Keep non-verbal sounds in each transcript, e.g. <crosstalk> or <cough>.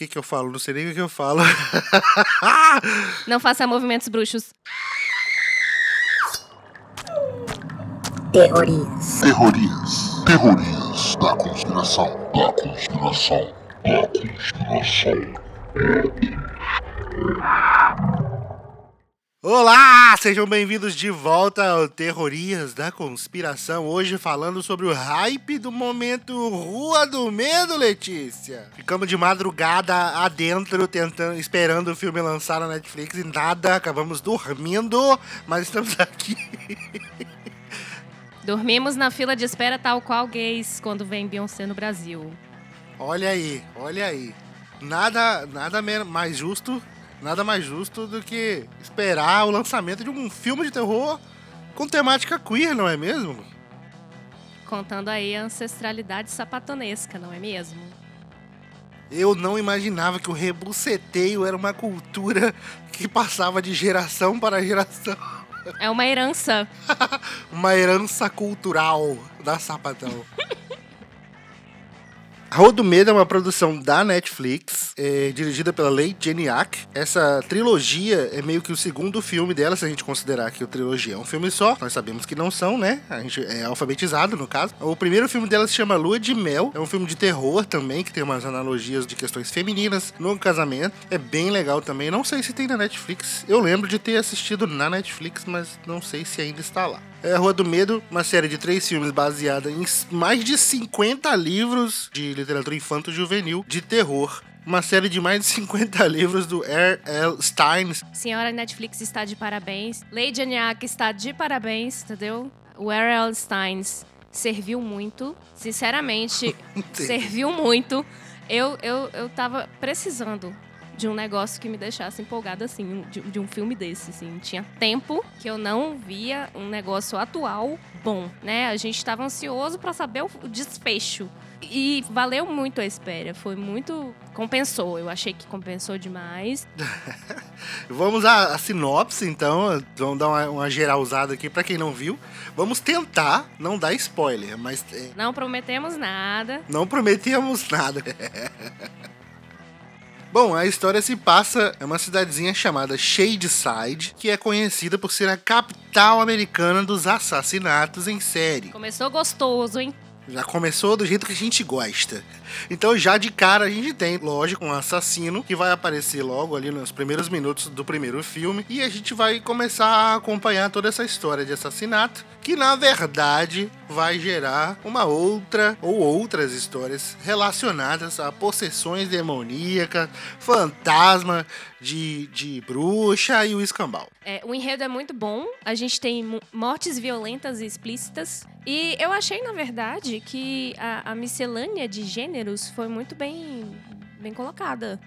que, que eu falo? Não sei nem o que eu falo. <laughs> Não faça movimentos bruxos. Teorias. Teorias. Teorias da conspiração. Da conspiração. Da conspiração. Olá, sejam bem-vindos de volta ao Terrorias da Conspiração. Hoje falando sobre o hype do momento Rua do Medo, Letícia. Ficamos de madrugada adentro, tentando, esperando o filme lançar na Netflix e nada, acabamos dormindo, mas estamos aqui. <laughs> Dormimos na fila de espera tal qual gays quando vem Beyoncé no Brasil. Olha aí, olha aí. Nada, nada mais justo, nada mais justo do que esperar o lançamento de um filme de terror com temática queer, não é mesmo? Contando aí a ancestralidade sapatonesca, não é mesmo? Eu não imaginava que o rebuceteio era uma cultura que passava de geração para geração. É uma herança. <laughs> uma herança cultural da sapatão. <laughs> A Rua do Medo é uma produção da Netflix, é, dirigida pela Leigh Janiak. Essa trilogia é meio que o segundo filme dela, se a gente considerar que a trilogia é um filme só. Nós sabemos que não são, né? A gente é alfabetizado, no caso. O primeiro filme dela se chama Lua de Mel. É um filme de terror também, que tem umas analogias de questões femininas no casamento. É bem legal também. Não sei se tem na Netflix. Eu lembro de ter assistido na Netflix, mas não sei se ainda está lá. É a Rua do Medo, uma série de três filmes baseada em mais de 50 livros de literatura infanto-juvenil de terror. Uma série de mais de 50 <laughs> livros do R.L. Stein. Senhora Netflix está de parabéns. Lady Aniak está de parabéns, entendeu? O R.L. Stein serviu muito. Sinceramente, <laughs> serviu muito. Eu, eu, eu tava precisando de um negócio que me deixasse empolgada, assim, de, de, um filme desse, assim. Tinha tempo que eu não via um negócio atual bom, né? A gente estava ansioso para saber o desfecho. E valeu muito a espera. Foi muito. Compensou. Eu achei que compensou demais. <laughs> Vamos à, à, sinopse, então. Vamos dar uma, uma geralzada aqui para quem não viu. Vamos tentar não dar spoiler, mas. É... Não prometemos nada. Não prometemos nada. <laughs> Bom, a história se passa em uma cidadezinha chamada Shadeside, que é conhecida por ser a capital americana dos assassinatos em série. Começou gostoso, hein? Já começou do jeito que a gente gosta. Então, já de cara, a gente tem, lógico, um assassino que vai aparecer logo ali nos primeiros minutos do primeiro filme. E a gente vai começar a acompanhar toda essa história de assassinato, que na verdade vai gerar uma outra ou outras histórias relacionadas a possessões demoníacas, fantasma de, de bruxa e o escambau. É, o enredo é muito bom, a gente tem mortes violentas e explícitas. E eu achei, na verdade, que a, a miscelânea de gênero gêneros foi muito bem, bem colocada.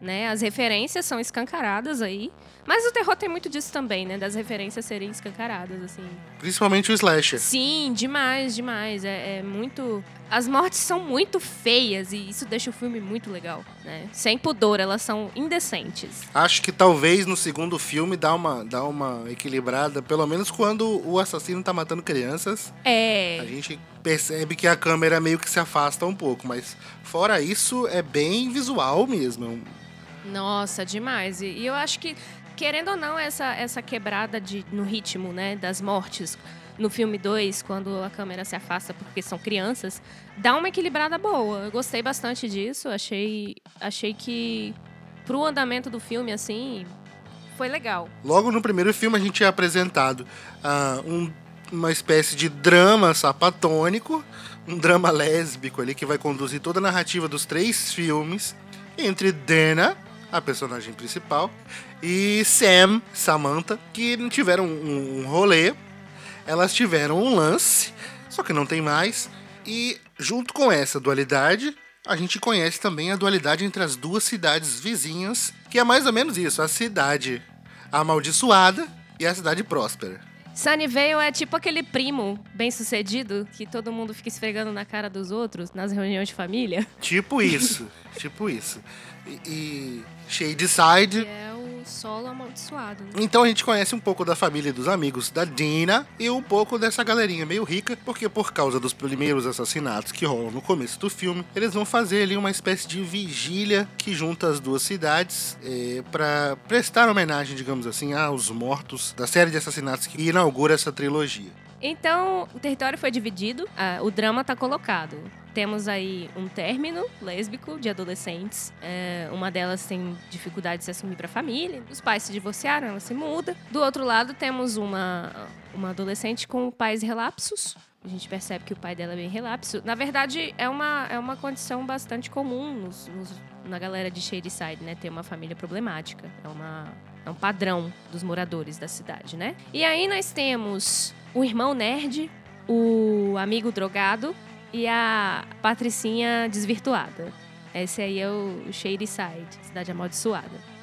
Né? As referências são escancaradas aí. Mas o terror tem muito disso também, né? Das referências serem escancaradas, assim. Principalmente o slasher. Sim, demais, demais. É, é, muito. As mortes são muito feias e isso deixa o filme muito legal, né? Sem pudor, elas são indecentes. Acho que talvez no segundo filme dá uma, dá uma equilibrada, pelo menos quando o assassino tá matando crianças. É. A gente percebe que a câmera meio que se afasta um pouco, mas fora isso é bem visual mesmo. Nossa, demais. E, e eu acho que querendo ou não, essa, essa quebrada de, no ritmo né, das mortes no filme 2, quando a câmera se afasta porque são crianças, dá uma equilibrada boa. Eu gostei bastante disso. Achei, achei que pro andamento do filme, assim, foi legal. Logo no primeiro filme a gente é apresentado uh, um, uma espécie de drama sapatônico, um drama lésbico ali que vai conduzir toda a narrativa dos três filmes entre Dana, a personagem principal, e Sam, Samantha, que tiveram um, um rolê. Elas tiveram um lance, só que não tem mais. E junto com essa dualidade, a gente conhece também a dualidade entre as duas cidades vizinhas, que é mais ou menos isso: a cidade amaldiçoada e a cidade próspera. Sunnyvale é tipo aquele primo bem sucedido que todo mundo fica esfregando na cara dos outros nas reuniões de família. Tipo isso, tipo isso. E, e Shadeside. Que é o solo amaldiçoado. Então a gente conhece um pouco da família e dos amigos da Dina e um pouco dessa galerinha meio rica, porque por causa dos primeiros assassinatos que rolam no começo do filme, eles vão fazer ali uma espécie de vigília que junta as duas cidades é, para prestar homenagem, digamos assim, aos mortos da série de assassinatos que inaugura essa trilogia. Então, o território foi dividido, o drama está colocado. Temos aí um término lésbico de adolescentes. É, uma delas tem dificuldade de se assumir para a família. Os pais se divorciaram, ela se muda. Do outro lado, temos uma, uma adolescente com pais relapsos. A gente percebe que o pai dela é bem relapso. Na verdade, é uma, é uma condição bastante comum nos, nos, na galera de Shadyside, né? Ter uma família problemática. É, uma, é um padrão dos moradores da cidade, né? E aí nós temos o irmão nerd, o amigo drogado e a Patricinha desvirtuada. Esse aí é o Shady Side, cidade amaldiçoada.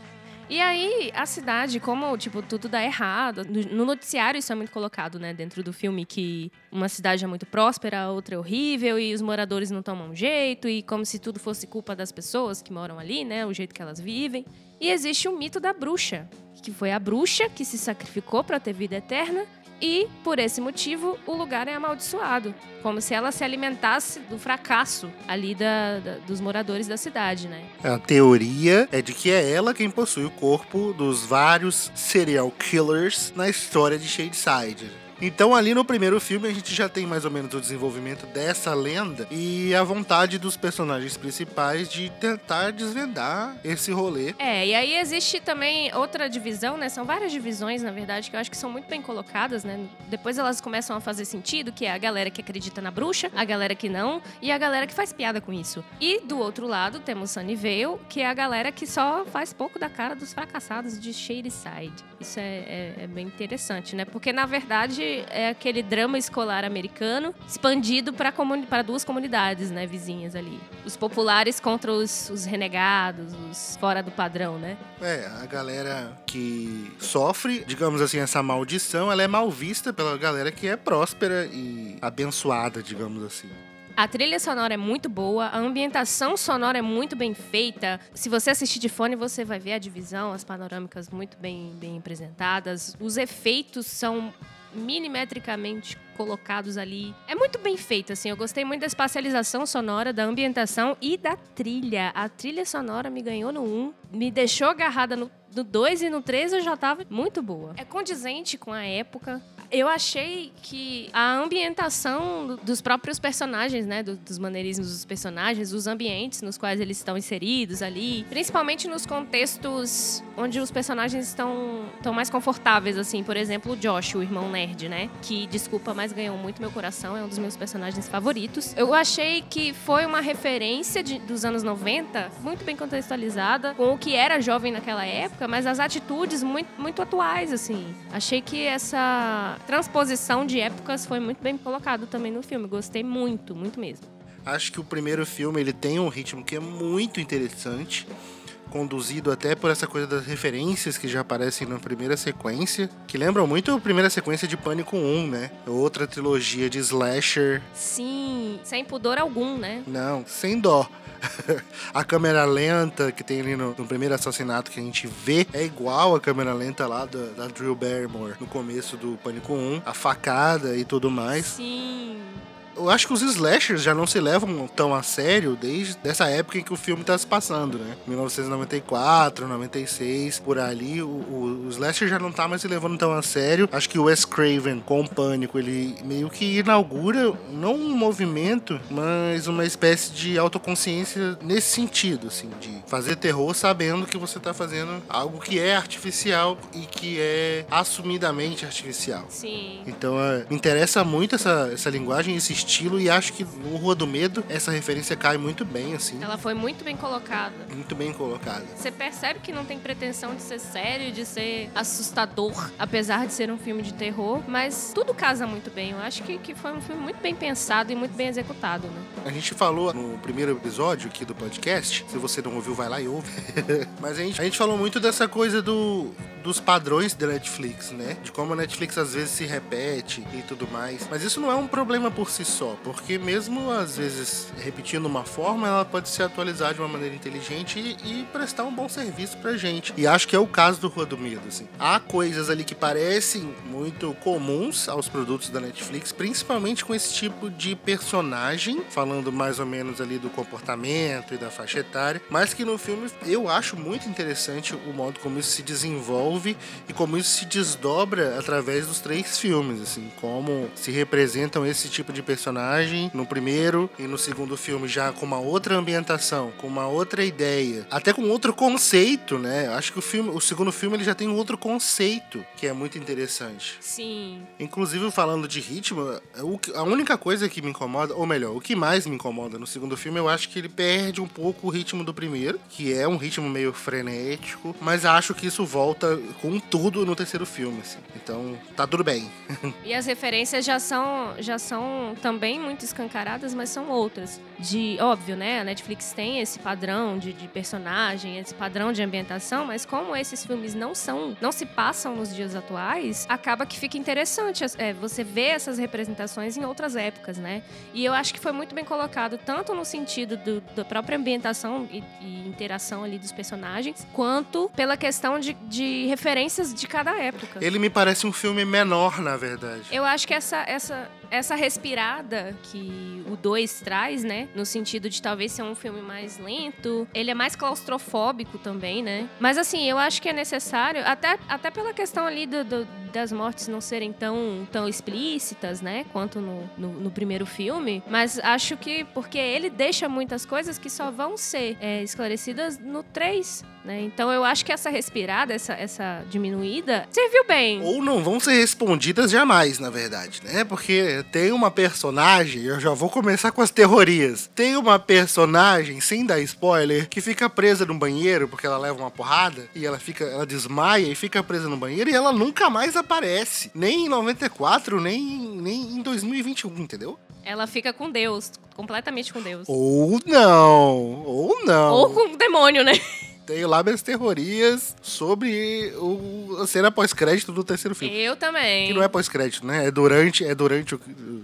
E aí, a cidade, como, tipo, tudo dá errado. No noticiário isso é muito colocado, né? Dentro do filme, que uma cidade é muito próspera, a outra é horrível, e os moradores não tomam jeito, e como se tudo fosse culpa das pessoas que moram ali, né? O jeito que elas vivem. E existe o mito da bruxa, que foi a bruxa que se sacrificou para ter vida eterna e, por esse motivo, o lugar é amaldiçoado. Como se ela se alimentasse do fracasso ali da, da, dos moradores da cidade, né? A teoria é de que é ela quem possui o corpo dos vários serial killers na história de Shadeside. Então, ali no primeiro filme, a gente já tem mais ou menos o desenvolvimento dessa lenda e a vontade dos personagens principais de tentar desvendar esse rolê. É, e aí existe também outra divisão, né? São várias divisões, na verdade, que eu acho que são muito bem colocadas, né? Depois elas começam a fazer sentido, que é a galera que acredita na bruxa, a galera que não e a galera que faz piada com isso. E do outro lado temos Sunnyvale, que é a galera que só faz pouco da cara dos fracassados de Shadyside. Isso é, é, é bem interessante, né? Porque na verdade é aquele drama escolar americano expandido para duas comunidades, né, vizinhas ali. Os populares contra os, os renegados, os fora do padrão, né? É, a galera que sofre, digamos assim, essa maldição, ela é mal vista pela galera que é próspera e abençoada, digamos assim. A trilha sonora é muito boa, a ambientação sonora é muito bem feita. Se você assistir de fone, você vai ver a divisão, as panorâmicas muito bem, bem apresentadas. Os efeitos são milimetricamente colocados ali. É muito bem feito, assim. Eu gostei muito da espacialização sonora, da ambientação e da trilha. A trilha sonora me ganhou no 1, me deixou agarrada no, 2 e no 3 eu já tava muito boa. É condizente com a época eu achei que a ambientação dos próprios personagens, né, dos maneirismos dos personagens, os ambientes nos quais eles estão inseridos ali, principalmente nos contextos onde os personagens estão, estão mais confortáveis, assim, por exemplo, o Josh, o irmão nerd, né, que, desculpa, mas ganhou muito meu coração, é um dos meus personagens favoritos. Eu achei que foi uma referência de, dos anos 90, muito bem contextualizada, com o que era jovem naquela época, mas as atitudes muito, muito atuais, assim. Achei que essa transposição de épocas foi muito bem colocado também no filme. Gostei muito, muito mesmo. Acho que o primeiro filme ele tem um ritmo que é muito interessante, conduzido até por essa coisa das referências que já aparecem na primeira sequência, que lembram muito a primeira sequência de Pânico 1, né? Outra trilogia de slasher. Sim, sem pudor algum, né? Não, sem dó. <laughs> a câmera lenta que tem ali no, no, primeiro assassinato que a gente vê é igual a câmera lenta lá da, da Drew Barrymore no começo do Pânico 1. A facada e tudo mais. Sim eu acho que os slashers já não se levam tão a sério desde essa época em que o filme tá se passando, né? 1994, 96, por ali, o, o, o slasher já não tá mais se levando tão a sério. Acho que o Wes Craven, com o Pânico, ele meio que inaugura não um movimento, mas uma espécie de autoconsciência nesse sentido, assim, de fazer terror sabendo que você tá fazendo algo que é artificial e que é assumidamente artificial. Sim. Então, é, me interessa muito essa, essa linguagem, esse estilo e acho que no Rua do Medo essa referência cai muito bem, assim. Ela foi muito bem colocada. Muito bem colocada. Você percebe que não tem pretensão de ser sério, de ser assustador, apesar de ser um filme de terror, mas tudo casa muito bem. Eu acho que, que foi um filme muito bem pensado e muito bem executado, né? A gente falou no primeiro episódio aqui do podcast, se você não ouviu, vai lá e ouve. <laughs> mas a gente, a gente falou muito dessa coisa do dos padrões da Netflix, né? De como a Netflix às vezes se repete e tudo mais. Mas isso não é um problema por si só, porque mesmo às vezes repetindo uma forma, ela pode se atualizar de uma maneira inteligente e, e prestar um bom serviço pra gente. E acho que é o caso do Rua do Medo, assim. Há coisas ali que parecem muito comuns aos produtos da Netflix, principalmente com esse tipo de personagem, falando mais ou menos ali do comportamento e da faixa etária, mas que no filme eu acho muito interessante o modo como isso se desenvolve e como isso se desdobra através dos três filmes, assim, como se representam esse tipo de personagem no primeiro e no segundo filme já com uma outra ambientação, com uma outra ideia, até com outro conceito, né? Acho que o filme, o segundo filme ele já tem um outro conceito que é muito interessante. Sim. Inclusive falando de ritmo, a única coisa que me incomoda, ou melhor, o que mais me incomoda no segundo filme, eu acho que ele perde um pouco o ritmo do primeiro, que é um ritmo meio frenético, mas acho que isso volta com tudo no terceiro filme, assim. Então, tá tudo bem. <laughs> e as referências já são, já são também muito escancaradas, mas são outras. De, óbvio, né? A Netflix tem esse padrão de, de personagem, esse padrão de ambientação, mas como esses filmes não são, não se passam nos dias atuais, acaba que fica interessante é, você ver essas representações em outras épocas, né? E eu acho que foi muito bem colocado, tanto no sentido do, da própria ambientação e, e, interação ali dos personagens, quanto pela questão de, de referências de cada época. Ele me parece um filme menor, na verdade. Eu acho que essa, essa, essa respirada que o 2 traz, né? No sentido de talvez ser um filme mais lento. Ele é mais claustrofóbico também, né? Mas assim, eu acho que é necessário, até, até pela questão ali do, do das mortes não serem tão, tão explícitas, né? Quanto no, no, no, primeiro filme. Mas acho que porque ele deixa muitas coisas que só vão ser é, esclarecidas no 3. Né? Então eu acho que essa respirada, essa, essa diminuída, serviu bem. Ou não vão ser respondidas jamais, na verdade, né? Porque tem uma personagem, eu já vou começar com as teorias. Tem uma personagem, sem dar spoiler, que fica presa no banheiro porque ela leva uma porrada e ela fica, ela desmaia e fica presa no banheiro e ela nunca mais aparece. Nem em 94, nem, nem em 2021, entendeu? Ela fica com Deus, completamente com Deus. Ou não, ou não. Ou com o demônio, né? Tenho lá minhas teorias sobre o, a cena pós-crédito do terceiro filme. Eu também. Que não é pós-crédito, né? É durante, é durante o,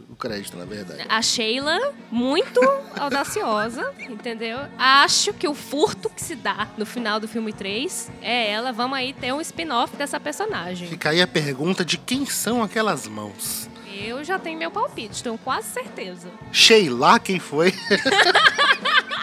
o crédito, na verdade. A Sheila, muito <laughs> audaciosa, entendeu? Acho que o furto que se dá no final do filme 3 é ela. Vamos aí ter um spin-off dessa personagem. Fica aí a pergunta de quem são aquelas mãos. Eu já tenho meu palpite, tenho quase certeza. Sheila, quem foi? <laughs>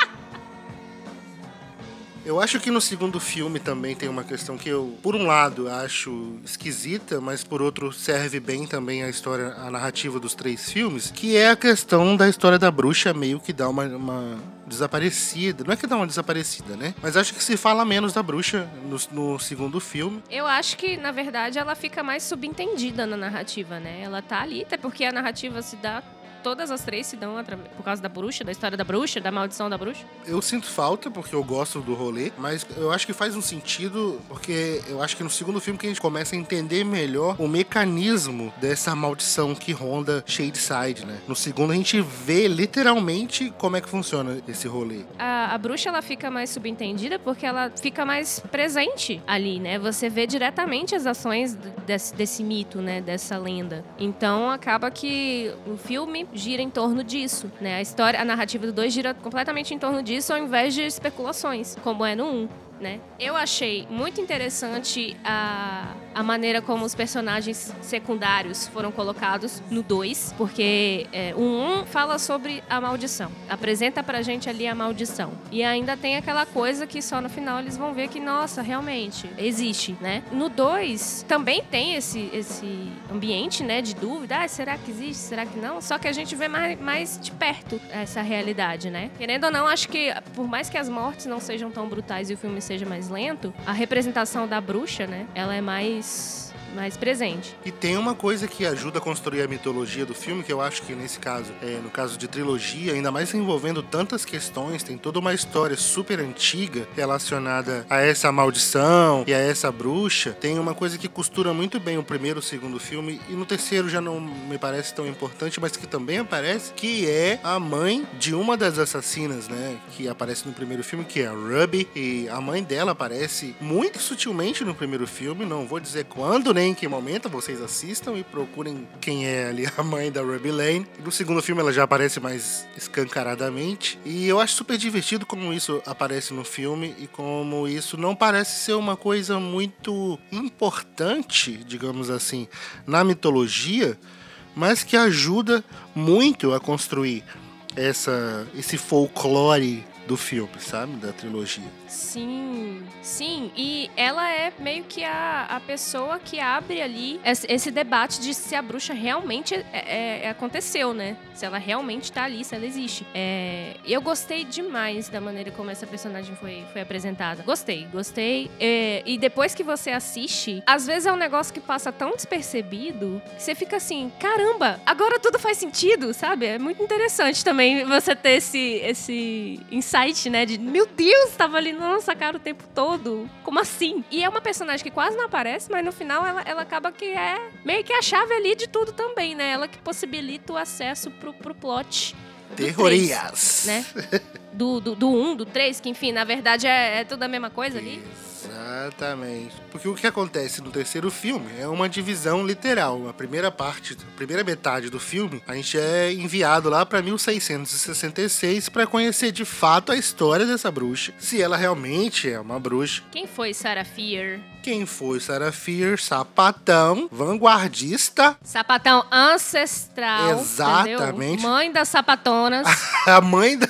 Eu acho que no segundo filme também tem uma questão que eu, por um lado, acho esquisita, mas por outro serve bem também a história, a narrativa dos três filmes, que é a questão da história da bruxa meio que dá uma, uma desaparecida. Não é que dá uma desaparecida, né? Mas acho que se fala menos da bruxa no, no, segundo filme. Eu acho que, na verdade, ela fica mais subentendida na narrativa, né? Ela tá ali, até porque a narrativa se dá todas as três se dão por causa da bruxa, da história da bruxa, da maldição da bruxa? Eu sinto falta, porque eu gosto do rolê, mas eu acho que faz um sentido, porque eu acho que no segundo filme que a gente começa a entender melhor o mecanismo dessa maldição que ronda Shadeside, né? No segundo a gente vê literalmente como é que funciona esse rolê. A, a bruxa, ela fica mais subentendida porque ela fica mais presente ali, né? Você vê diretamente as ações desse, desse mito, né? Dessa lenda. Então acaba que o filme gira em torno disso, né? A história, a narrativa do 2 gira completamente em torno disso ao invés de especulações, como é no 1. Um né? Eu achei muito interessante a, a maneira como os personagens secundários foram colocados no 2, porque é, o 1 um fala sobre a maldição, apresenta pra gente ali a maldição. E ainda tem aquela coisa que só no final eles vão ver que, nossa, realmente existe, né? No 2 também tem esse, esse ambiente, né, de dúvida, ah, será que existe, será que não? Só que a gente vê mais, mais de perto essa realidade, né? Querendo ou não, acho que por mais que as mortes não sejam tão brutais e o filme seja mais lento, a representação da bruxa, né? Ela é mais mais presente. E tem uma coisa que ajuda a construir a mitologia do filme, que eu acho que nesse caso, é, no caso de trilogia, ainda mais envolvendo tantas questões, tem toda uma história super antiga relacionada a essa maldição e a essa bruxa. Tem uma coisa que costura muito bem o primeiro e o segundo filme, e no terceiro já não me parece tão importante, mas que também aparece, que é a mãe de uma das assassinas, né? Que aparece no primeiro filme, que é a Ruby, e a mãe dela aparece muito sutilmente no primeiro filme, não vou dizer quando nem em que momento, vocês assistam e procurem quem é ali a mãe da Ruby Lane. No segundo filme ela já aparece mais escancaradamente, e eu acho super divertido como isso aparece no filme e como isso não parece ser uma coisa muito importante, digamos assim, na mitologia, mas que ajuda muito a construir essa, esse folclore do filme, sabe? Da trilogia. Sim, sim. E ela é meio que a, a pessoa que abre ali esse, debate de se a bruxa realmente é, é, é aconteceu, né? Se ela realmente tá ali, se ela existe. É, eu gostei demais da maneira como essa personagem foi, foi apresentada. Gostei, gostei. É, e depois que você assiste, às vezes é um negócio que passa tão despercebido que você fica assim: caramba, agora tudo faz sentido, sabe? É muito interessante também você ter esse, esse insight, né? De meu Deus, tava ali na nossa cara o tempo todo. Como assim? E é uma personagem que quase não aparece, mas no final ela, ela acaba que é meio que a chave ali de tudo também, né? Ela que possibilita o acesso pro, pro plot. Terrorias. né? <laughs> Do 1, do 1, do, um, do 3, que enfim, na verdade é, é tudo a mesma coisa ali. Exatamente. Porque o que acontece no terceiro filme é uma divisão literal. A primeira parte, a primeira metade do filme, a gente é enviado lá para 1666 para conhecer de fato a história dessa bruxa, se ela realmente é uma bruxa. Quem foi Sarah Fear? Quem foi Sarah Fear? Sapatão, vanguardista. Sapatão ancestral. Exatamente. Entendeu? Mãe das sapatonas. <laughs> a mãe da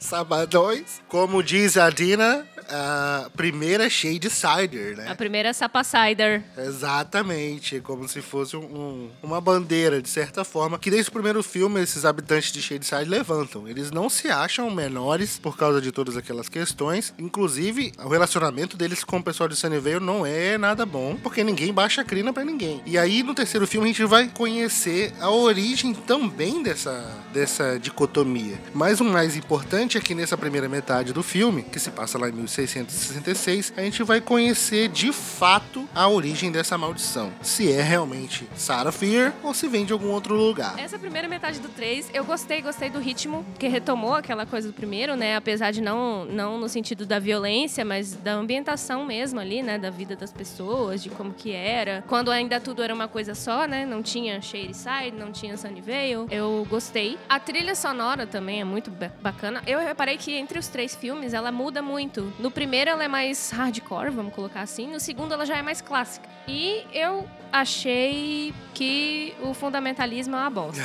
Sabadões. Como diz a Dina, a primeira Shade Cider, né? A primeira Sapa Cider. Exatamente, como se fosse um, um, uma bandeira, de certa forma, que desde o primeiro filme esses habitantes de Shade Cider levantam. Eles não se acham menores por causa de todas aquelas questões. Inclusive, o relacionamento deles com o pessoal de Sunnyvale não é nada bom, porque ninguém baixa a crina para ninguém. E aí, no terceiro filme, a gente vai conhecer a origem também dessa, dessa dicotomia. Mas o mais importante é que nessa primeira metade do filme, que se passa lá em 1666, a gente vai conhecer de fato a origem dessa maldição. Se é realmente Sarah Fear ou se vem de algum outro lugar. Essa primeira metade do 3, eu gostei, gostei do ritmo, que retomou aquela coisa do primeiro, né? Apesar de não, não no sentido da violência, mas da ambientação mesmo ali, né? Da vida das pessoas, de como que era. Quando ainda tudo era uma coisa só, né? Não tinha Shadyside, não tinha Sunnyvale. Eu gostei. A trilha sonora também é muito bacana. Eu reparei que entre os três filmes ela muda muito. No primeiro ela é mais hardcore, vamos colocar assim. No segundo ela já é mais clássica. E eu achei que o fundamentalismo é uma bosta.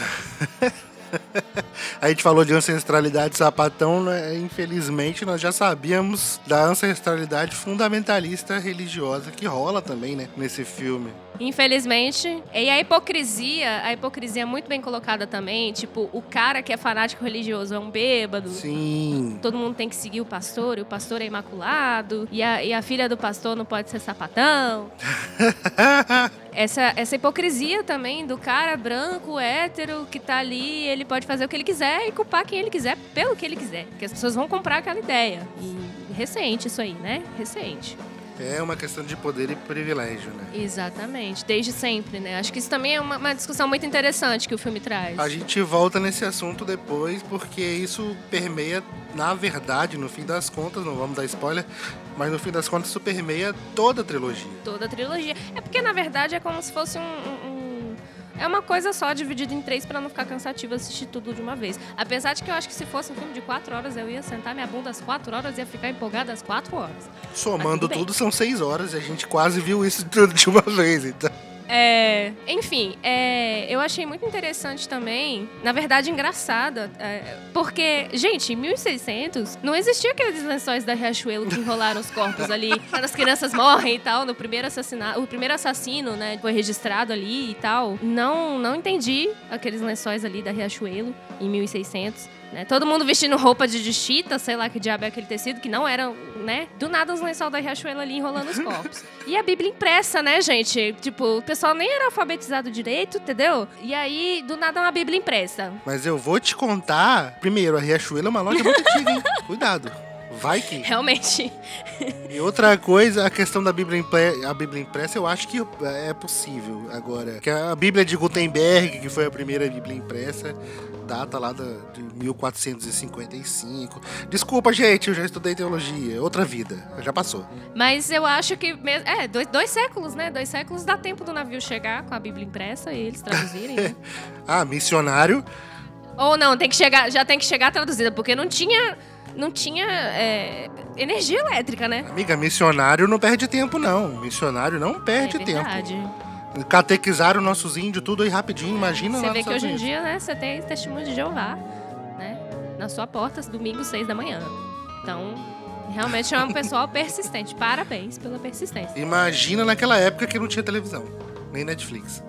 <laughs> <laughs> A gente falou de ancestralidade sapatão, né? infelizmente nós já sabíamos da ancestralidade fundamentalista religiosa que rola também, né, nesse filme. Infelizmente. E a hipocrisia, a hipocrisia é muito bem colocada também. Tipo, o cara que é fanático religioso é um bêbado. Sim. Todo mundo tem que seguir o pastor, e o pastor é imaculado. E a, e a filha do pastor não pode ser sapatão. <laughs> essa, essa hipocrisia também do cara branco, hétero, que tá ali, ele pode fazer o que ele quiser e culpar quem ele quiser pelo que ele quiser. Porque as pessoas vão comprar aquela ideia. E recente isso aí, né? Recente. É uma questão de poder e privilégio, né? Exatamente, desde sempre, né? Acho que isso também é uma, uma, discussão muito interessante que o filme traz. A gente volta nesse assunto depois, porque isso permeia, na verdade, no fim das contas, não vamos dar spoiler, mas no fim das contas isso permeia toda a trilogia. Toda a trilogia. É porque, na verdade, é como se fosse um, um é uma coisa só, dividida em três para não ficar cansativo assistir tudo de uma vez. Apesar de que eu acho que se fosse um filme de quatro horas, eu ia sentar minha bunda às quatro horas e ia ficar empolgada às quatro horas. Somando tudo, são seis horas e a gente quase viu isso <laughs> tudo de uma vez, então. É, enfim, é, eu achei muito interessante também, na verdade engraçada, é, porque, gente, em 1600 não existia aqueles lençóis da Riachuelo que enrolaram os corpos ali, <laughs> quando as crianças morrem e tal, no primeiro assassinato, o primeiro assassino, né, foi registrado ali e tal. Não, não entendi aqueles lençóis ali da Riachuelo em 1600. Né? Todo mundo vestindo roupa de, chita, sei lá que diabo é aquele tecido, que não era, né? Do nada os lençol da Riachuelo ali enrolando os corpos. e a Bíblia impressa, né, gente? Tipo, o pessoal nem era alfabetizado direito, entendeu? E aí, do nada, uma Bíblia impressa. Mas eu vou te contar. Primeiro, a Riachuelo é uma loja muito antiga, hein? <laughs> Cuidado. Vai que. Realmente. E outra coisa, a questão da Bíblia, impre... a Bíblia impressa, eu acho que é possível agora. Que a Bíblia de Gutenberg, que foi a primeira Bíblia impressa, data lá de 1455. Desculpa, gente, eu já estudei teologia. Outra vida, já passou. Mas eu acho que. É, dois, dois séculos, né? Dois séculos dá tempo do navio chegar com a Bíblia impressa e eles traduzirem. Né? <laughs> ah, missionário. Ou não, tem que chegar, já tem que chegar traduzida, porque não tinha não tinha é, energia elétrica, né? Amiga, missionário não perde tempo, não. Missionário não perde é verdade. tempo. Catequizaram nossos índios tudo aí rapidinho, imagina Você vê que hoje em dia, né, você tem testemunho de Jeová, né? Na sua porta, domingo, seis da manhã. Então, realmente é um pessoal <laughs> persistente. Parabéns pela persistência. Imagina naquela época que não tinha televisão, nem Netflix.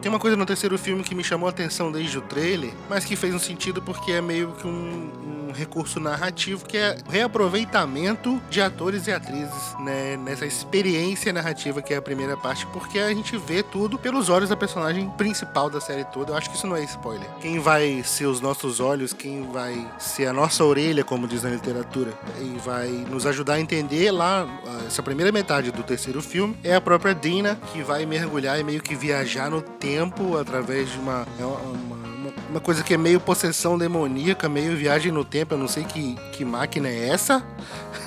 Tem uma coisa no terceiro filme que me chamou a atenção desde o trailer, mas que fez um sentido porque é meio que um, um recurso narrativo que é reaproveitamento de atores e atrizes né, nessa experiência narrativa que é a primeira parte, porque a gente vê tudo pelos olhos da personagem principal da série toda. Eu acho que isso não é spoiler. Quem vai ser os nossos olhos, quem vai ser a nossa orelha, como diz na literatura, e vai nos ajudar a entender lá essa primeira metade do terceiro filme é a própria Dina que vai mergulhar e meio que viajar no tempo tempo através de uma, é uma, uma, coisa que é meio possessão demoníaca, meio viagem no tempo. Eu não sei que, que máquina é essa.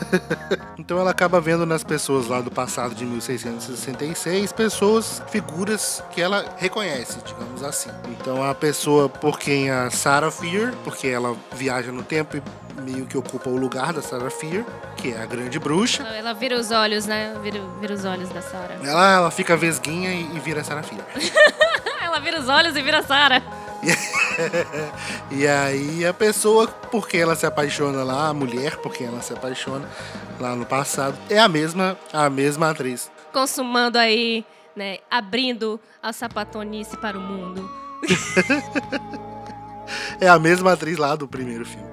<laughs> então ela acaba vendo nas pessoas lá do passado de 1666 pessoas, figuras que ela reconhece, digamos assim. Então a pessoa por quem a Sarah Fear, porque ela viaja no tempo e meio que ocupa o lugar da Sarah Fear, que é a grande bruxa. Ela vira os olhos, né? Vira, vira os olhos da Sarah. Ela, ela fica vesguinha e, e vira Sarah Fear. <laughs> ela vira os olhos e vira Sarah. <laughs> <laughs> e aí a pessoa por quem ela se apaixona lá, a mulher por quem ela se apaixona lá no passado, é a mesma, a mesma atriz. Consumando aí, né, abrindo a sapatonice para o mundo. <laughs> é a mesma atriz lá do primeiro filme.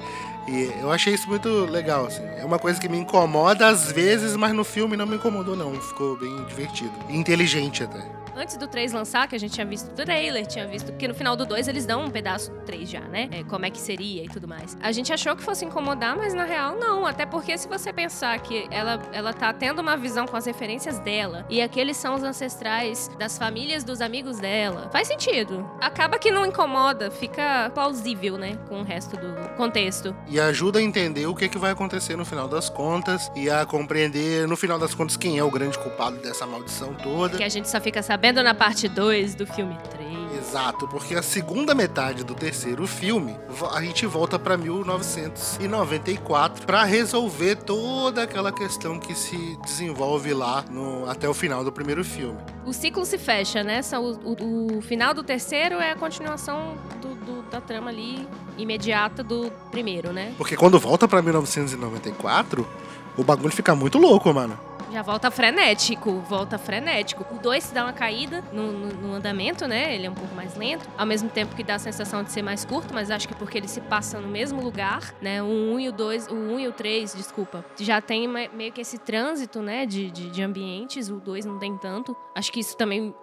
E eu achei isso muito legal, assim. É uma coisa que me incomoda às vezes, mas no filme não me incomodou, não. Ficou bem divertido. Inteligente até antes do 3 lançar, que a gente tinha visto o trailer, tinha visto. Porque no final do 2 eles dão um pedaço do 3 já, né? É, como é que seria e tudo mais. A gente achou que fosse incomodar, mas na real não. Até porque se você pensar que ela, ela tá tendo uma visão com as referências dela e aqueles são os ancestrais das famílias dos amigos dela, faz sentido. Acaba que não incomoda, fica plausível, né? Com o resto do contexto. E ajuda a entender o que, é que vai acontecer no final das contas e a compreender, no final das contas, quem é o grande culpado dessa maldição toda. Que a gente só fica sabendo vendo na parte 2 do filme 3. Exato, porque a segunda metade do terceiro filme, a gente volta para 1994 para resolver toda aquela questão que se desenvolve lá no, até o final do primeiro filme. O ciclo se fecha, né? O, o, o final do terceiro é a continuação do, do, da trama ali imediata do primeiro, né? Porque quando volta para 1994, o bagulho fica muito louco, mano. Já volta frenético, volta frenético. O 2 dá uma caída no, no, no, andamento, né? Ele é um pouco mais lento, ao mesmo tempo que dá a sensação de ser mais curto, mas acho que porque ele se passa no mesmo lugar, né? O 1 um e o 2, o 1 um e o 3, desculpa, já tem meio que esse trânsito, né? De, de, de ambientes, o 2 não tem tanto. Acho que isso também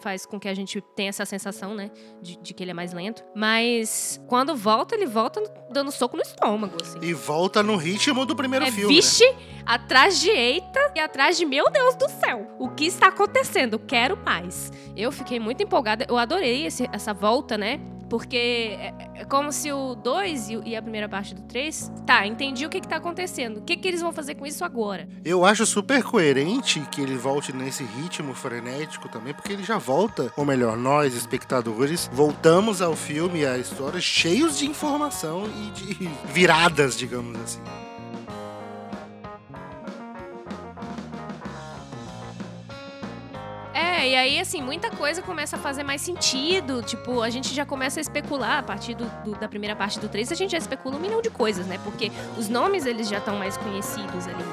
faz com que a gente tenha essa sensação, né? De, de que ele é mais lento. Mas quando volta, ele volta dando soco no estômago, assim. E volta no ritmo do primeiro é, filme. Vixe, né? atrás de eita e atrás de meu Deus do céu, o que está acontecendo? Quero mais. Eu fiquei muito empolgada, eu adorei esse, essa volta, né? Porque é, é como se o 2 e a primeira parte do 3. Tá, entendi o que, que tá acontecendo. O que, que eles vão fazer com isso agora? Eu acho super coerente que ele volte nesse ritmo frenético também, porque ele já volta, ou melhor, nós, espectadores, voltamos ao filme e à história cheios de informação e de viradas, digamos assim. E aí, assim, muita coisa começa a fazer mais sentido. Tipo, a gente já começa a especular a partir do, do, da primeira parte do 3, a gente já especula um milhão de coisas, né? Porque os nomes, eles já estão mais conhecidos ali.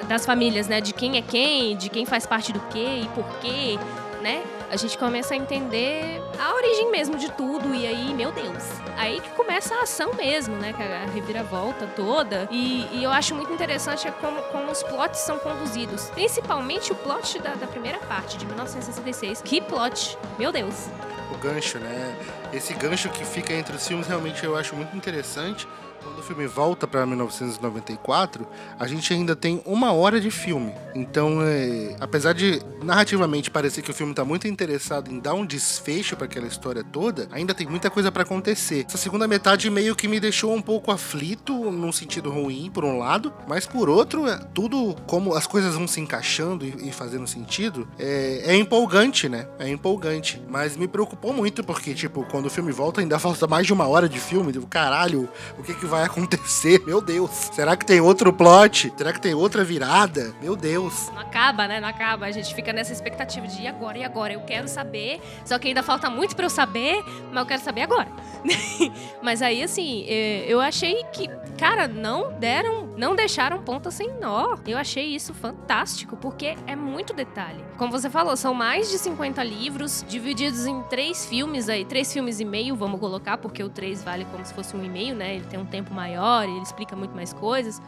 É, das famílias, né? De quem é quem, de quem faz parte do quê e por quê, né? A gente começa a entender a origem mesmo de tudo. E aí, meu Deus, aí que começa a ação mesmo, né? Que a reviravolta toda. E, e eu acho muito interessante é como, como os plots são conduzidos. Principalmente o plot da, da primeira parte, de 1966. Que plot! Meu Deus! O gancho, né? Esse gancho que fica entre os filmes realmente eu acho muito interessante quando o filme volta para 1994, a gente ainda tem uma hora de filme. Então, é, apesar de narrativamente parecer que o filme está muito interessado em dar um desfecho para aquela história toda, ainda tem muita coisa para acontecer. Essa segunda metade meio que me deixou um pouco aflito, num sentido ruim, por um lado, mas por outro, é, tudo como as coisas vão se encaixando e, e fazendo sentido, é, é, empolgante, né? É empolgante. Mas me preocupou muito porque, tipo, quando o filme volta, ainda falta mais de uma hora de filme. Tipo, caralho, o que, que vai acontecer? <laughs> Meu Deus. Será que tem outro plot? Será que tem outra virada? Meu Deus. Não acaba, né? Não acaba. A gente fica nessa expectativa de e agora, e agora? Eu quero saber, só que ainda falta muito para eu saber, mas eu quero saber agora. <laughs> mas aí, assim, é, eu achei que, cara, não deram, não deixaram ponta sem nó. Eu achei isso fantástico, porque é muito detalhe. Como você falou, são mais de 50 livros, divididos em três filmes aí, três filmes e meio, vamos colocar, porque o três vale como se fosse um e meio, né? Ele tem um tempo tempo maior e ele explica muito mais coisas.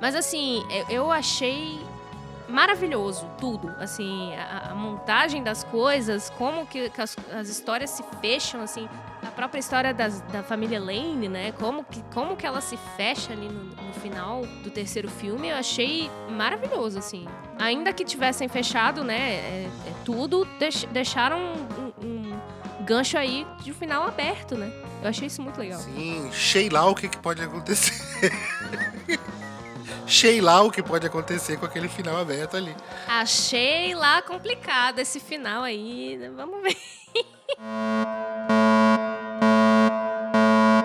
Mas assim, eu achei maravilhoso tudo, assim, a, a montagem das coisas, como que, que as, as, histórias se fecham, assim, a própria história das, da família Lane, né, como que, como que ela se fecha ali no, no final do terceiro filme, eu achei maravilhoso, assim. Ainda que tivessem fechado, né, é, é tudo, deix, deixaram um, um gancho aí de um final aberto, né. Eu achei isso muito legal. Sim, sei lá o que, que pode acontecer. <laughs> sei lá o que pode acontecer com aquele final aberto ali. Achei lá complicado esse final aí. Vamos ver. <laughs>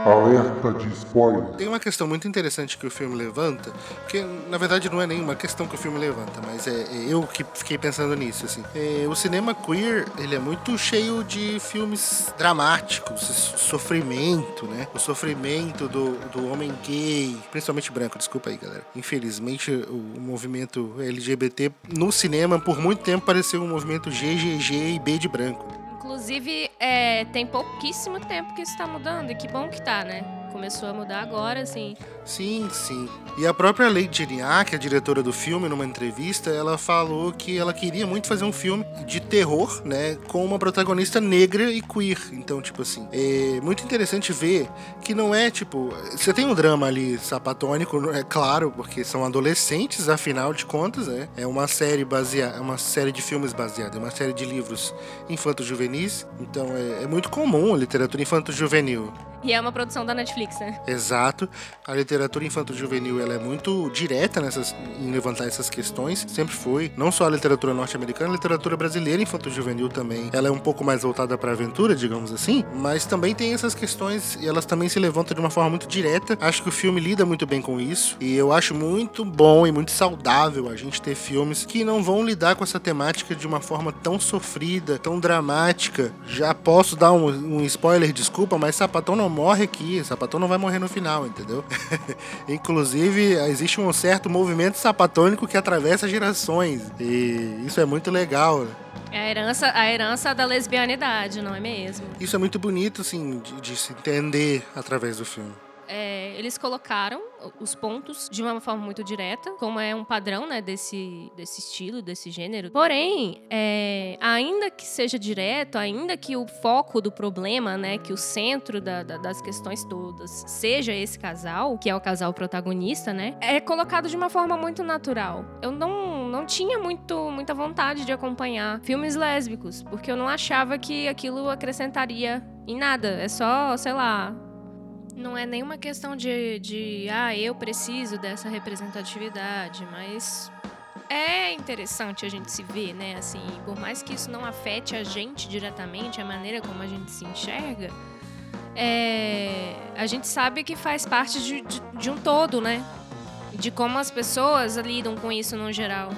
Alerta de spoiler. Tem uma questão muito interessante que o filme levanta, porque na verdade não é nenhuma questão que o filme levanta, mas é, é eu que fiquei pensando nisso, assim. É, o cinema queer, ele é muito cheio de filmes dramáticos, sofrimento, né? O sofrimento do, do homem gay, principalmente branco, desculpa aí, galera. Infelizmente, o, o movimento LGBT no cinema, por muito tempo, pareceu um movimento GGG e B de branco. Inclusive, é, tem pouquíssimo tempo que isso tá mudando, e que bom que tá, né? Começou a mudar agora, assim. Sim, sim. E a própria Lady Geniac, a diretora do filme, numa entrevista, ela falou que ela queria muito fazer um filme de terror, né, com uma protagonista negra e queer. Então, tipo assim, é muito interessante ver que não é, tipo, você tem um drama ali sapatônico, é claro, porque são adolescentes, afinal de contas, né? É uma série baseada, é uma série de filmes baseada, é uma série de livros infanto-juvenis. Então, é, é muito comum a literatura infanto-juvenil. E é uma produção da Netflix, né? Exato. A literatura infanto-juvenil ela é muito direta nessas, em levantar essas questões. Sempre foi. Não só a literatura norte-americana, a literatura brasileira infanto-juvenil também. Ela é um pouco mais voltada para aventura, digamos assim. Mas também tem essas questões e elas também se levantam de uma forma muito direta. Acho que o filme lida muito bem com isso. E eu acho muito bom e muito saudável a gente ter filmes que não vão lidar com essa temática de uma forma tão sofrida, tão dramática. Já posso dar um, um spoiler, desculpa, mas Sapatão não morre aqui, Sapatão não vai morrer no final, entendeu? <laughs> Inclusive, existe um certo movimento sapatônico que atravessa gerações. E isso é muito legal. É a herança, a herança da lesbianidade, não é mesmo? Isso é muito bonito, assim, de, de se entender através do filme. É, eles colocaram os pontos de uma forma muito direta, como é um padrão né, desse, desse estilo, desse gênero. Porém, é, ainda que seja direto, ainda que o foco do problema, né, que o centro da, da, das questões todas seja esse casal, que é o casal protagonista, né, é colocado de uma forma muito natural. Eu não, não tinha muito, muita vontade de acompanhar filmes lésbicos, porque eu não achava que aquilo acrescentaria em nada. É só, sei lá, não é nenhuma questão de, de, ah, eu preciso dessa representatividade, mas é interessante a gente se ver, né? Assim, por mais que isso não afete a gente diretamente, a maneira como a gente se enxerga, é, a gente sabe que faz parte de, de, de um todo, né? De como as pessoas lidam com isso no geral.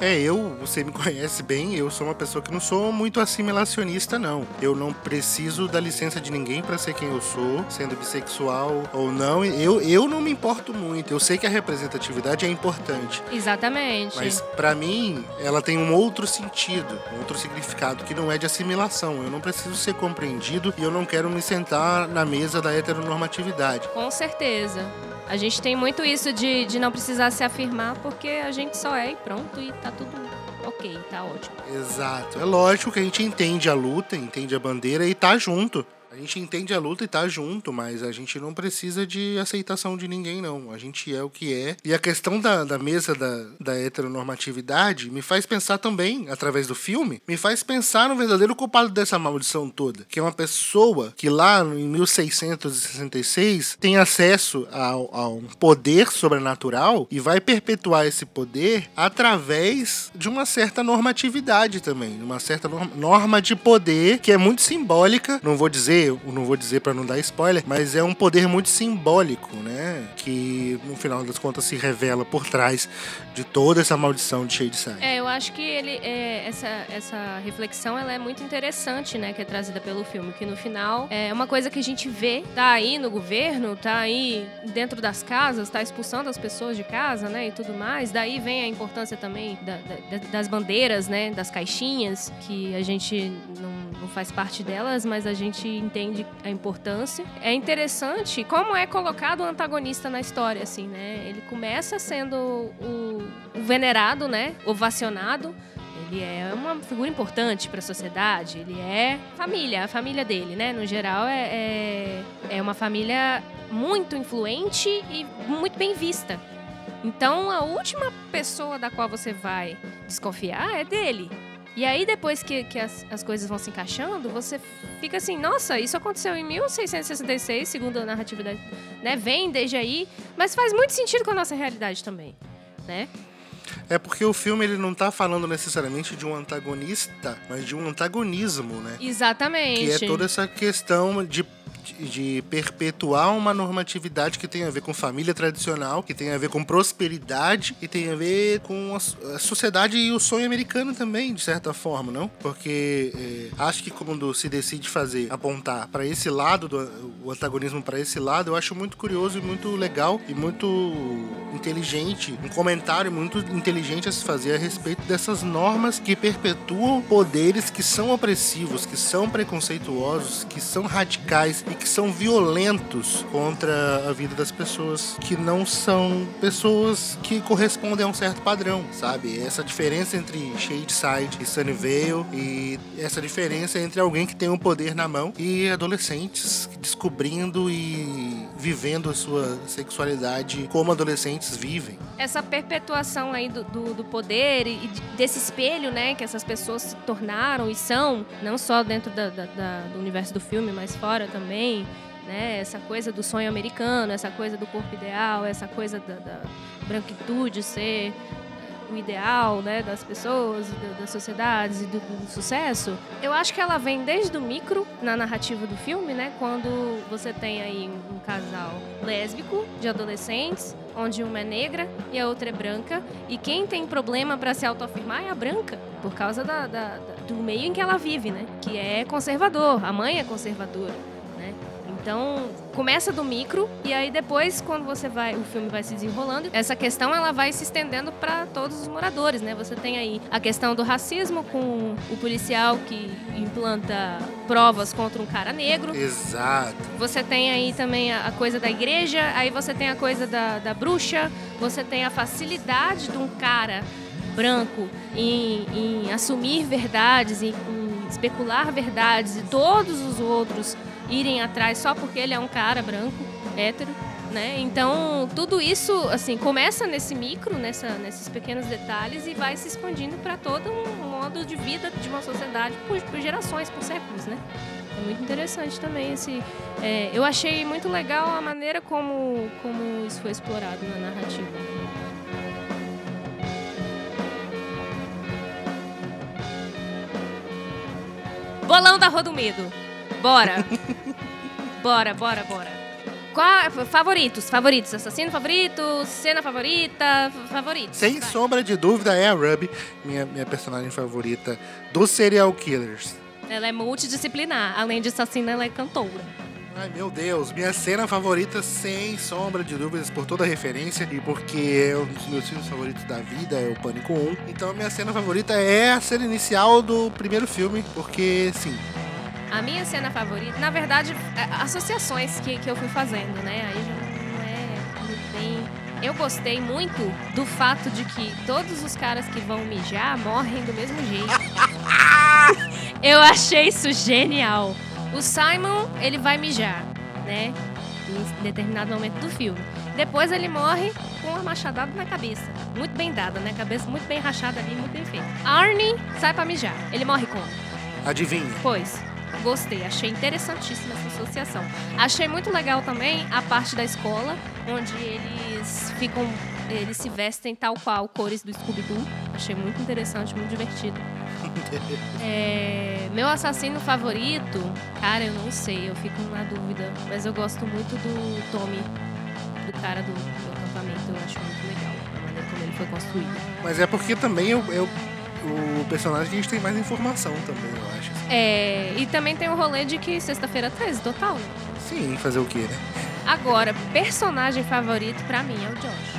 É, eu, você me conhece bem, eu sou uma pessoa que não sou muito assimilacionista, não. Eu não preciso da licença de ninguém para ser quem eu sou, sendo bissexual ou não. Eu, eu não me importo muito. Eu sei que a representatividade é importante. Exatamente. Mas para mim, ela tem um outro sentido, um outro significado que não é de assimilação. Eu não preciso ser compreendido e eu não quero me sentar na mesa da heteronormatividade. Com certeza. A gente tem muito isso de, de não precisar se afirmar porque a gente só é e pronto e tá tudo ok, tá ótimo. Exato. É lógico que a gente entende a luta, entende a bandeira e tá junto. A gente entende a luta e tá junto, mas a gente não precisa de aceitação de ninguém, não. A gente é o que é. E a questão da, da mesa da, da heteronormatividade me faz pensar também, através do filme, me faz pensar no verdadeiro culpado dessa maldição toda. Que é uma pessoa que lá em 1666 tem acesso a, a um poder sobrenatural e vai perpetuar esse poder através de uma certa normatividade também. Uma certa norma de poder que é muito simbólica. Não vou dizer eu não vou dizer para não dar spoiler, mas é um poder muito simbólico, né? Que no final das contas se revela por trás de toda essa maldição de Shadeside. É, eu acho que ele, é, essa, essa reflexão ela é muito interessante, né? Que é trazida pelo filme, que no final é uma coisa que a gente vê, tá aí no governo, tá aí dentro das casas, tá expulsando as pessoas de casa, né? E tudo mais. Daí vem a importância também da, da, das bandeiras, né? Das caixinhas, que a gente não, não faz parte delas, mas a gente entende a importância. É interessante como é colocado o antagonista na história, assim, né? Ele começa sendo o, o venerado, né? Ovacionado. Ele é uma figura importante para a sociedade. Ele é família, a família dele, né? No geral, é, é, é uma família muito influente e muito bem vista. Então, a última pessoa da qual você vai desconfiar é dele. E aí, depois que, que as, as coisas vão se encaixando, você fica assim, nossa, isso aconteceu em 1666, segundo a narrativa, da, né? Vem desde aí, mas faz muito sentido com a nossa realidade também, né? É porque o filme ele não está falando necessariamente de um antagonista, mas de um antagonismo, né? Exatamente. Que é toda essa questão de de perpetuar uma normatividade que tem a ver com família tradicional, que tem a ver com prosperidade e tem a ver com a, sociedade e o sonho americano também, de certa forma, não? Porque é, acho que quando se decide fazer, apontar para esse lado, do, o antagonismo para esse lado, eu acho muito curioso e muito legal e muito inteligente, um comentário muito inteligente a se fazer a respeito dessas normas que perpetuam poderes que são opressivos, que são preconceituosos, que são radicais e que são violentos contra a vida das pessoas que não são pessoas que correspondem a um certo padrão, sabe? Essa diferença entre Shadeside e Sunnyvale e essa diferença entre alguém que tem o um poder na mão e adolescentes descobrindo e vivendo a sua sexualidade como adolescentes vivem. Essa perpetuação aí do, do, do poder e desse espelho, né, que essas pessoas se tornaram e são, não só dentro da, da, da, do universo do filme, mas fora também também, né? Essa coisa do sonho americano, essa coisa do corpo ideal, essa coisa da, da branquitude ser o ideal né, das pessoas, das sociedades e do, do, sucesso, eu acho que ela vem desde o micro na narrativa do filme, né? Quando você tem aí um, casal lésbico de adolescentes, onde uma é negra e a outra é branca, e quem tem problema para se autoafirmar é a branca, por causa da, da, da, do meio em que ela vive, né? Que é conservador, a mãe é conservadora. Então, começa do micro e aí depois quando você vai, o filme vai se desenrolando, essa questão ela vai se estendendo para todos os moradores, né? Você tem aí a questão do racismo com o policial que implanta provas contra um cara negro. Exato. Você tem aí também a, coisa da igreja, aí você tem a coisa da, da bruxa, você tem a facilidade de um cara branco em, em assumir verdades, em, em especular verdades e todos os outros irem atrás só porque ele é um cara branco, hétero, né? Então, tudo isso, assim, começa nesse micro, nessa, nesses pequenos detalhes e vai se expandindo para todo um modo de vida de uma sociedade por, por gerações, por séculos, né? É muito interessante também esse... É, eu achei muito legal a maneira como, como isso foi explorado na narrativa. Bolão da Rua do Medo. Bora. <laughs> bora, bora, bora. Qual, favoritos, favoritos, assassino favorito, cena favorita, favoritos. Sem Vai. sombra de dúvida, é a Ruby, minha, minha personagem favorita dos serial killers. Ela é multidisciplinar, além de assassina, ela é cantora. Ai meu Deus, minha cena favorita, sem sombra de dúvidas, por toda a referência e porque é um dos meus filmes favoritos da vida, é o Pânico 1. Então minha cena favorita é a cena inicial do primeiro filme, porque sim. A minha cena favorita, na verdade, é, associações que, que eu fui fazendo, né? Aí já não é muito bem. Eu gostei muito do fato de que todos os caras que vão mijar morrem do mesmo jeito. <laughs> eu achei isso genial. O Simon, ele vai mijar, né? Em determinado momento do filme. Depois ele morre com uma machadada na cabeça. Muito bem dada, né? Cabeça muito bem rachada ali, muito bem feita. Arnie sai pra mijar. Ele morre como? Adivinha? Pois, gostei, achei interessantíssima essa associação. Achei muito legal também a parte da escola, onde eles ficam, eles se vestem tal qual cores do Scooby-Doo. Achei muito interessante, muito divertido. <laughs> É, meu assassino favorito, cara, eu não sei, eu fico na dúvida, mas eu gosto muito do Tommy, do cara do, do acampamento, eu acho muito legal a maneira como ele foi construído. Mas é porque também eu, eu- o personagem que a gente tem mais informação também, eu acho. É, e também tem o rolê de que sexta-feira 13, total, né? Sim, fazer o quê, né? Agora, personagem favorito pra mim é o Josh.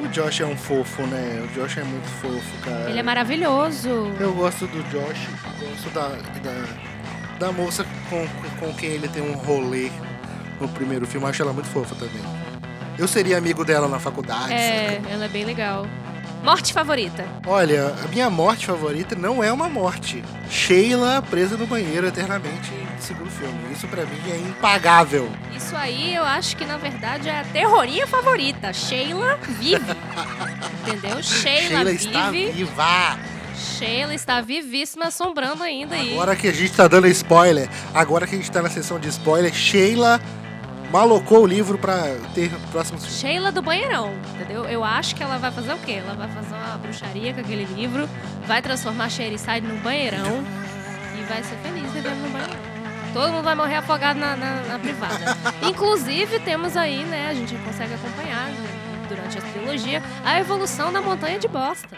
O Josh é um fofo, né? O Josh é muito fofo, cara. Ele é maravilhoso. Eu gosto do Josh, gosto da, da, da moça com, com, quem ele tem um rolê no primeiro filme. Acho ela muito fofa também. Eu seria amigo dela na faculdade. É, saca? ela é bem legal. Morte favorita. Olha, a minha morte favorita não é uma morte. Sheila presa no banheiro eternamente no segundo filme. Isso pra mim é impagável. Isso aí eu acho que na verdade é a terroria favorita. Sheila vive. <laughs> Entendeu? Sheila, Sheila vive. está viva. Sheila está vivíssima, assombrando ainda aí. Agora que a gente tá dando spoiler, agora que a gente tá na sessão de spoiler, Sheila malocou o livro pra ter próximos filmes. Sheila do banheirão, entendeu? Eu acho que ela vai fazer o quê? Ela vai fazer uma bruxaria com aquele livro, vai transformar Shericide num banheirão e vai ser feliz vivendo no banheirão. Todo mundo vai morrer afogado na, na- na privada. <laughs> Inclusive, temos aí, né, a gente consegue acompanhar né, durante a trilogia a evolução da montanha de bosta.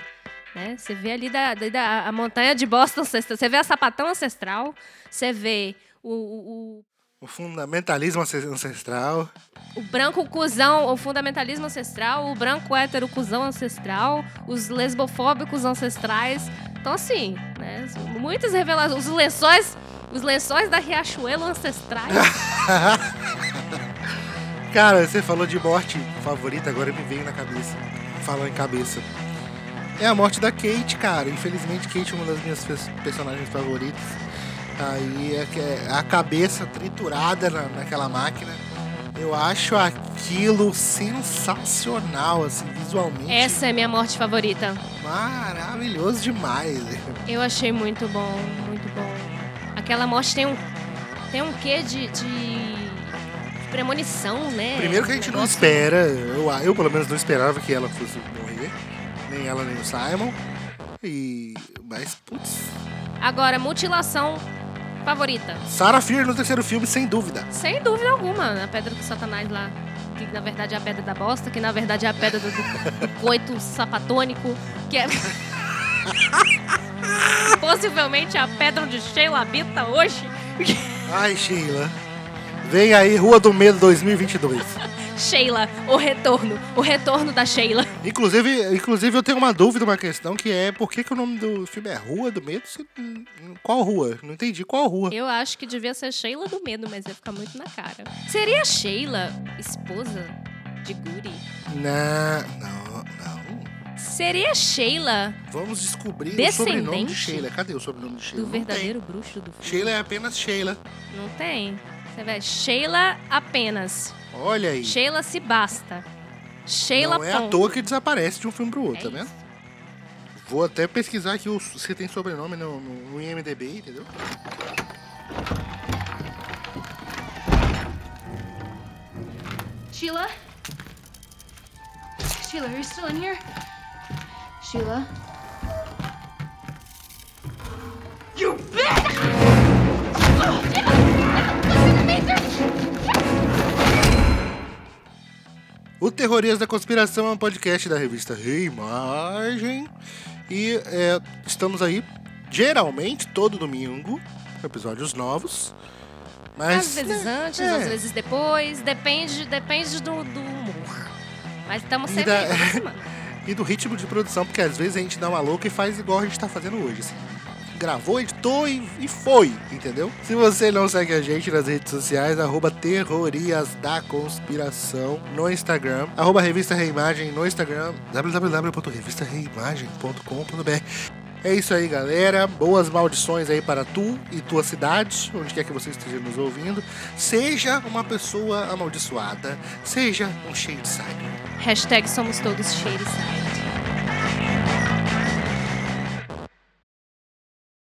Né? Você vê ali da, da- da- a montanha de bosta ancestral, você vê a sapatão ancestral, você vê o- o- o fundamentalismo ancestral. o branco cuzão, o fundamentalismo ancestral, o branco hétero cuzão ancestral, os lesbofóbicos ancestrais. Então, assim, né? Muitas revelações. Os lençóis, os lençóis da Riachuelo ancestrais. <laughs> Cara, você falou de morte favorita, agora me veio na cabeça. Falando em cabeça. É a morte da Kate, cara. Infelizmente, Kate é uma das minhas pers- personagens favoritas. Aí é é a cabeça triturada na, naquela máquina. Eu acho aquilo sensacional, assim, visualmente. Essa é minha morte favorita. Maravilhoso demais. Eu achei muito bom, muito bom. Aquela morte tem um. Tem um quê de. de premonição, né? Primeiro que a gente não espera, eu, eu pelo menos não esperava que ela fosse morrer. Nem ela, nem o Simon. E. Mas, putz. Agora, mutilação favorita. Sarah Fear no terceiro filme, sem dúvida. Sem dúvida alguma, a pedra do satanás lá. Que na verdade é a pedra da bosta, que na verdade é a pedra do, do- do coito sapatônico, que é. <laughs> Possivelmente a pedra onde Sheila habita hoje. Ai, Sheila. Vem aí, Rua do Medo 2022. Sheila, o retorno. O retorno da Sheila. inclusive, inclusive, eu tenho uma dúvida, uma questão, que é por que, que o nome do filme é Rua do Medo? Se- Qual rua? Não entendi. Qual rua? Eu acho que devia ser Sheila do medo, mas ia ficar muito na cara. Seria Sheila esposa de Guri? Não, não, não. Seria Sheila Vamos descobrir o sobrenome de Sheila. Cadê o sobrenome de Sheila? do Não tem. verdadeiro bruxo do filme? Sheila é apenas Sheila. Não tem. Você vê, Sheila apenas. Olha aí. Sheila se basta. Sheila não é à ponto. toa que desaparece de um filme pro É outro, tá vendo? isso. Vou até pesquisar aqui o- se tem sobrenome no, no, no IMDB, entendeu? Sheila? Sheila, are you still in here? Sheila? O Terrorias da Conspiração é um podcast da revista Reimagem. E é, estamos aí, geralmente, todo domingo, episódios novos. Mas, Às vezes né, antes, é. às vezes depois, depende, depende do, do humor. Mas estamos E sempre da- toda <laughs> semana. E do ritmo de produção, porque às vezes a gente dá uma louca e faz igual a gente tá fazendo hoje, assim. Gravou, editou e, e foi, entendeu? Se você não segue a gente nas redes sociais, arroba Terrorias da Conspiração no Instagram, arroba Revista Reimagem no Instagram, www.revistareimagem.com.br. É isso aí, galera. Boas maldições aí para tu e tua cidade, onde quer que você esteja nos ouvindo. Seja uma pessoa amaldiçoada, seja um cheio de sangue. Hashtag somos todos cheiros.